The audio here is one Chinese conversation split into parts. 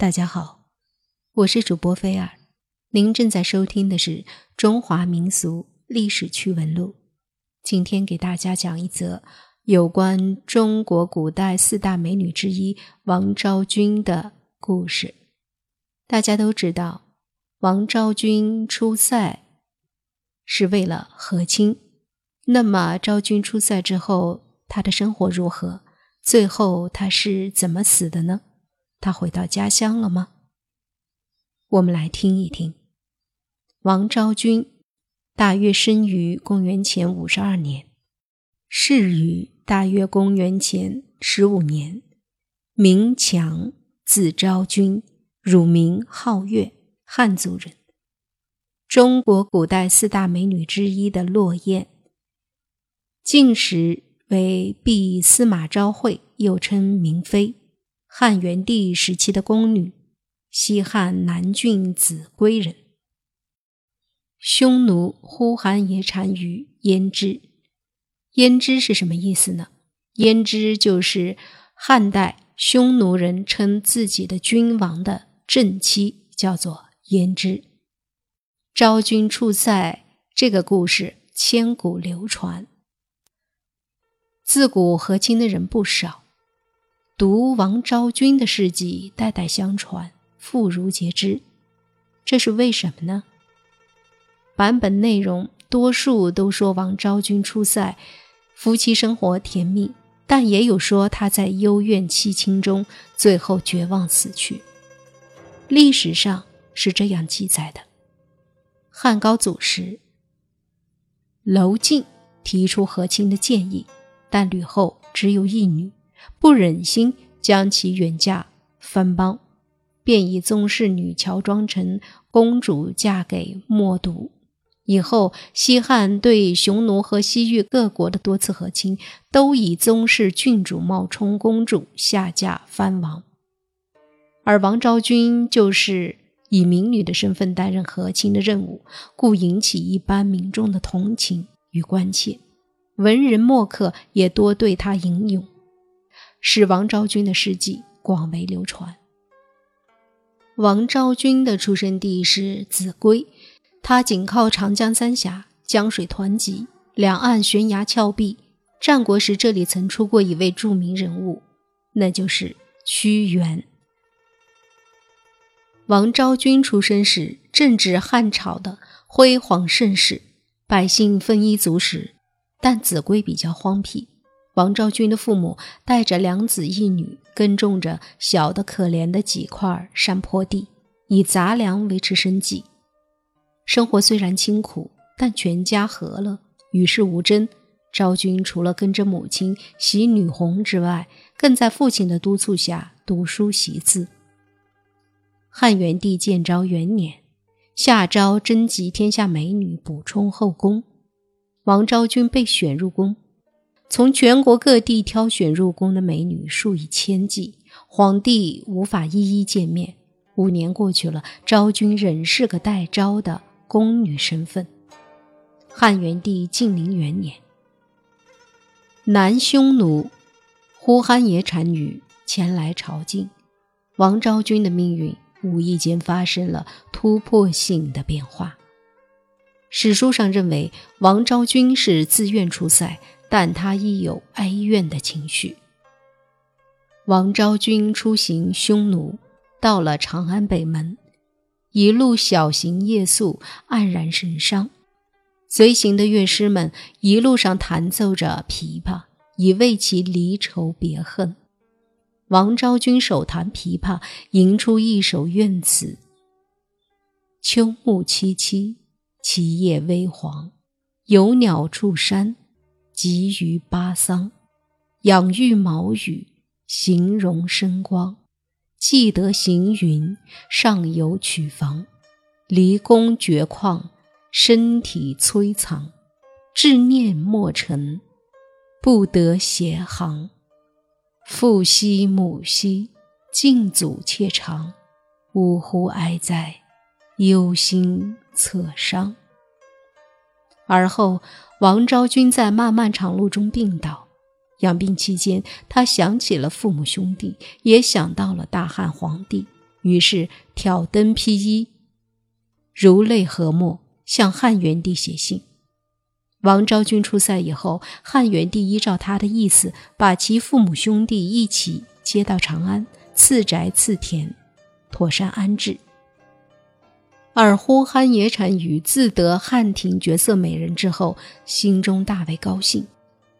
大家好，我是主播菲尔，您正在收听的是《中华民俗历史趣闻录》。今天给大家讲一则有关中国古代四大美女之一王昭君的故事。大家都知道，王昭君出塞是为了和亲。那么，昭君出塞之后，她的生活如何？最后，她是怎么死的呢？他回到家乡了吗？我们来听一听。王昭君大约生于公元前五十二年，逝于大约公元前十五年。名强，字昭君，乳名皓月，汉族人。中国古代四大美女之一的落雁。晋时为毕司马昭惠，又称明妃，汉元帝时期的宫女，西汉南郡秭归人。匈奴呼韩邪单于胭脂，胭脂是什么意思呢？胭脂就是汉代匈奴人称自己的君王的正妻，叫做胭脂。昭君出塞这个故事千古流传。自古和亲的人不少，读王昭君的事迹，代代相传，妇孺皆知。这是为什么呢？版本内容多数都说王昭君出塞，夫妻生活甜蜜，但也有说她在幽怨凄清中，最后绝望死去。历史上是这样记载的：汉高祖时，娄敬提出和亲的建议。但吕后只有一女，不忍心将其远嫁藩邦，便以宗室女乔装成公主嫁给默毒。以后，西汉对匈奴和西域各国的多次和亲，都以宗室郡主冒充公主下嫁藩王，而王昭君就是以民女的身份担任和亲的任务，故引起一般民众的同情与关切。文人墨客也多对她吟咏，使王昭君的事迹广为流传。王昭君的出生地是秭归，它紧靠长江三峡，江水湍急，两岸悬崖峭壁。战国时这里曾出过一位著名人物，那就是屈原。王昭君出生时正值汉朝的辉煌盛世，百姓丰衣足食。但秭归比较荒僻，王昭君的父母带着两子一女，耕种着小的可怜的几块山坡地，以杂粮维持生计。生活虽然清苦，但全家和乐，与世无争。昭君除了跟着母亲习女红之外，更在父亲的督促下读书习字。汉元帝建昭元年，下诏征集天下美女，补充后宫。王昭君被选入宫，从全国各地挑选入宫的美女数以千计，皇帝无法一一见面。五年过去了，昭君仍是个待招的宫女身份。汉元帝晋宁元年，南匈奴呼韩邪单于前来朝觐，王昭君的命运无意间发生了突破性的变化。史书上认为王昭君是自愿出塞，但他亦有哀怨的情绪。王昭君出行匈奴，到了长安北门，一路小行夜宿，黯然神伤。随行的乐师们一路上弹奏着琵琶，以慰其离愁别恨。王昭君手弹琵琶，吟出一首怨词：秋暮凄凄。其叶微黄，有鸟筑山，集于巴桑。养育毛羽，形容生光。既得行云，上有曲房。离宫绝旷，身体摧残。志念莫成，不得携行。父兮母兮，敬祖妾长。呜呼哀哉，忧心。侧伤。而后，王昭君在漫漫长路中病倒。养病期间，她想起了父母兄弟，也想到了大汉皇帝，于是挑灯披衣，如泪和墨，向汉元帝写信。王昭君出塞以后，汉元帝依照他的意思，把其父母兄弟一起接到长安，赐宅赐田，妥善安置。而呼韩邪单于自得汉庭绝色美人之后，心中大为高兴，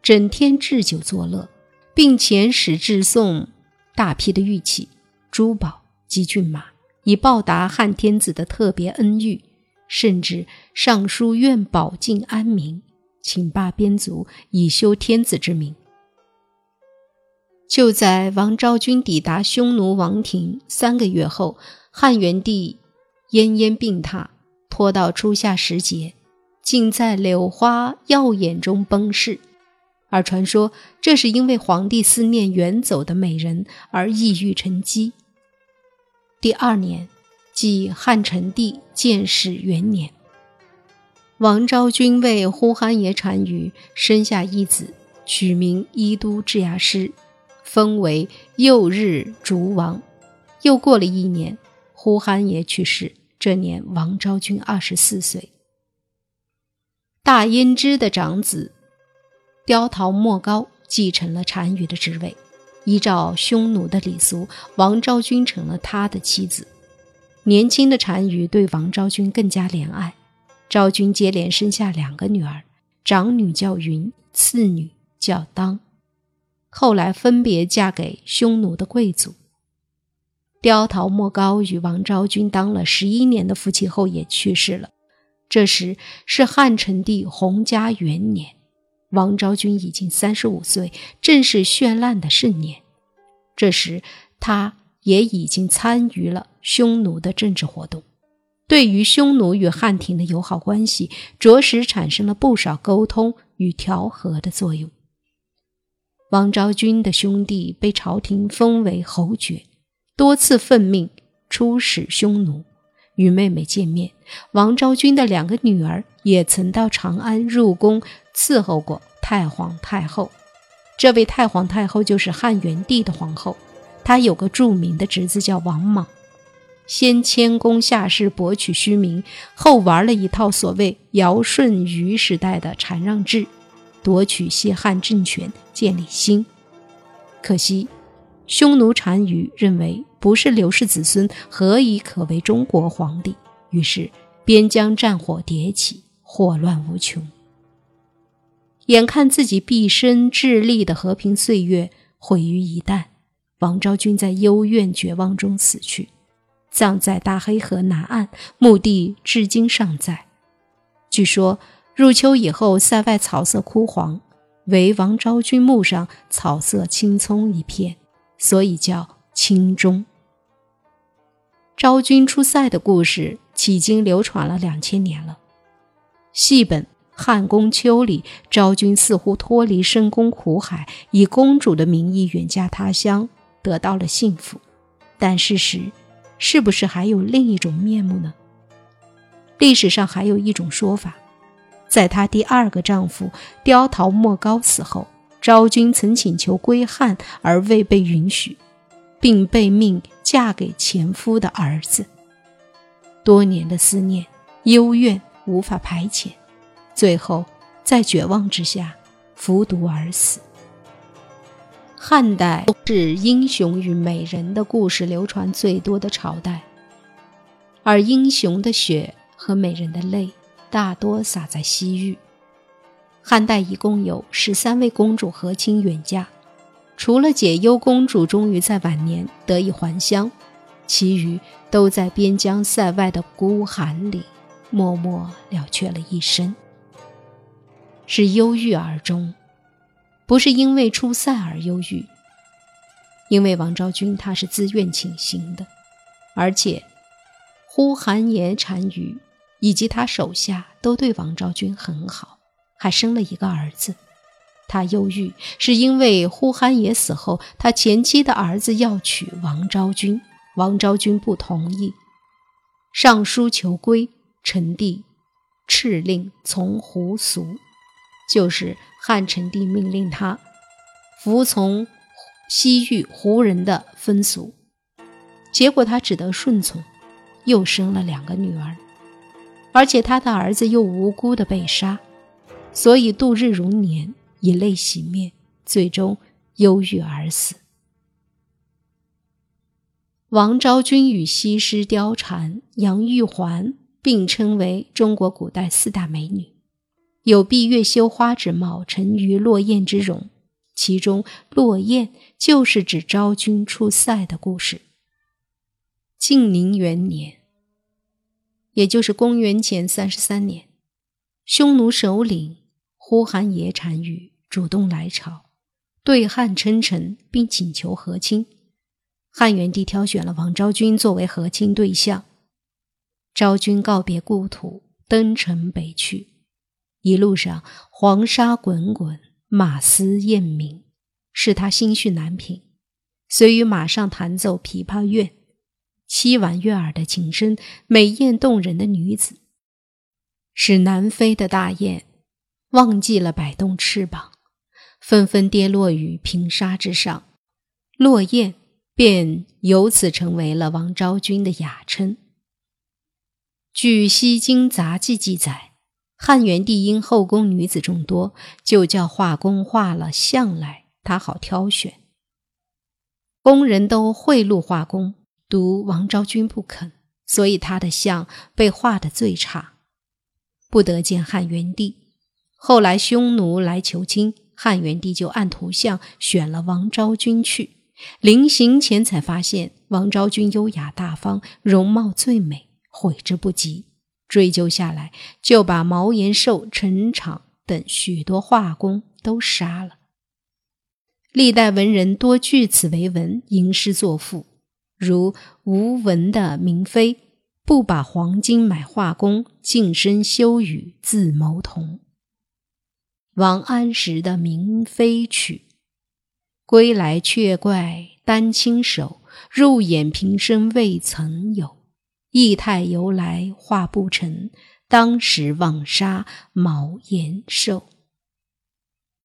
整天置酒作乐，并遣使致送大批的玉器、珠宝及骏马，以报答汉天子的特别恩遇，甚至上书愿保境安民，请罢边族，以修天子之名。就在王昭君抵达匈奴王庭三个月后，汉元帝。奄奄病榻，拖到初夏时节，竟在柳花耀眼中崩逝。而传说这是因为皇帝思念远走的美人而抑郁成疾。第二年，即汉成帝建始元年，王昭君为呼韩邪单于生下一子，取名伊都智牙师，封为右日逐王。又过了一年，呼韩邪去世。这年，王昭君二十四岁。大胭脂的长子刁桃莫高继承了单于的职位。依照匈奴的礼俗，王昭君成了他的妻子。年轻的单于对王昭君更加怜爱。昭君接连生下两个女儿，长女叫云，次女叫当。后来分别嫁给匈奴的贵族。刁桃莫高与王昭君当了十一年的夫妻后也去世了。这时是汉成帝洪嘉元年，王昭君已经三十五岁，正是绚烂的盛年。这时他也已经参与了匈奴的政治活动，对于匈奴与汉庭的友好关系，着实产生了不少沟通与调和的作用。王昭君的兄弟被朝廷封为侯爵。多次奉命出使匈奴，与妹妹见面。王昭君的两个女儿也曾到长安入宫伺候过太皇太后。这位太皇太后就是汉元帝的皇后。她有个著名的侄子叫王莽，先迁宫下士博取虚名，后玩了一套所谓尧舜禹时代的禅让制，夺取西汉政权，建立新。可惜。匈奴单于认为不是刘氏子孙，何以可为中国皇帝？于是边疆战火迭起，祸乱无穷。眼看自己毕生致力的和平岁月毁于一旦，王昭君在幽怨绝望中死去，葬在大黑河南岸，墓地至今尚在。据说入秋以后，塞外草色枯黄，唯王昭君墓上草色青葱一片。所以叫青中。昭君出塞的故事迄今流传了两千年了。戏本《汉宫秋》里，昭君似乎脱离深宫苦海，以公主的名义远嫁他乡，得到了幸福。但事实是不是还有另一种面目呢？历史上还有一种说法，在她第二个丈夫刁桃莫高死后。昭君曾请求归汉，而未被允许，并被命嫁给前夫的儿子。多年的思念、幽怨无法排遣，最后在绝望之下服毒而死。汉代是英雄与美人的故事流传最多的朝代，而英雄的血和美人的泪大多洒在西域。汉代一共有十三位公主和亲远嫁，除了解忧公主终于在晚年得以还乡，其余都在边疆塞外的孤寒里默默了却了一生。是忧郁而终，不是因为出塞而忧郁，因为王昭君她是自愿请行的，而且呼韩邪单于以及他手下都对王昭君很好。还生了一个儿子，他忧郁是因为呼韩邪死后，他前妻的儿子要娶王昭君，王昭君不同意，上书求归，成帝敕令从胡俗，就是汉成帝命令他服从西域胡人的风俗，结果他只得顺从，又生了两个女儿，而且他的儿子又无辜的被杀，所以度日如年，以泪洗面，最终忧郁而死。王昭君与西施、貂蝉、杨玉环并称为中国古代四大美女，有闭月羞花之貌，沉鱼落雁之容。其中“落雁”就是指昭君出塞的故事。晋宁元年，也就是公元前三十三年，匈奴首领呼韩邪单于主动来朝，对汉称臣，并请求和亲。汉元帝挑选了王昭君作为和亲对象。昭君告别故土，登城北去。一路上，黄沙滚滚，马嘶雁鸣，使他心绪难平。遂于马上弹奏琵琶乐，凄婉悦耳的琴声，美艳动人的女子，使南飞的大雁忘记了摆动翅膀，纷纷跌落于平沙之上。落雁。便由此成为了王昭君的雅称。据《西京杂记》记载，汉元帝因后宫女子众多，就叫画工画了像来，他好挑选。工人都贿赂画工，独王昭君不肯，所以他的像被画得最差，不得见汉元帝。后来匈奴来求亲，汉元帝就按图像选了王昭君去。临行前才发现王昭君优雅大方，容貌最美，悔之不及。追究下来，就把毛延寿、陈敞等许多画工都杀了。历代文人多据此为文，吟诗作赋，如吴文的《明妃》，不把黄金买画工，净身修语自谋同。王安石的《明妃曲》。归来却怪丹青手，入眼平生未曾有。意态由来画不成，当时枉杀毛延寿。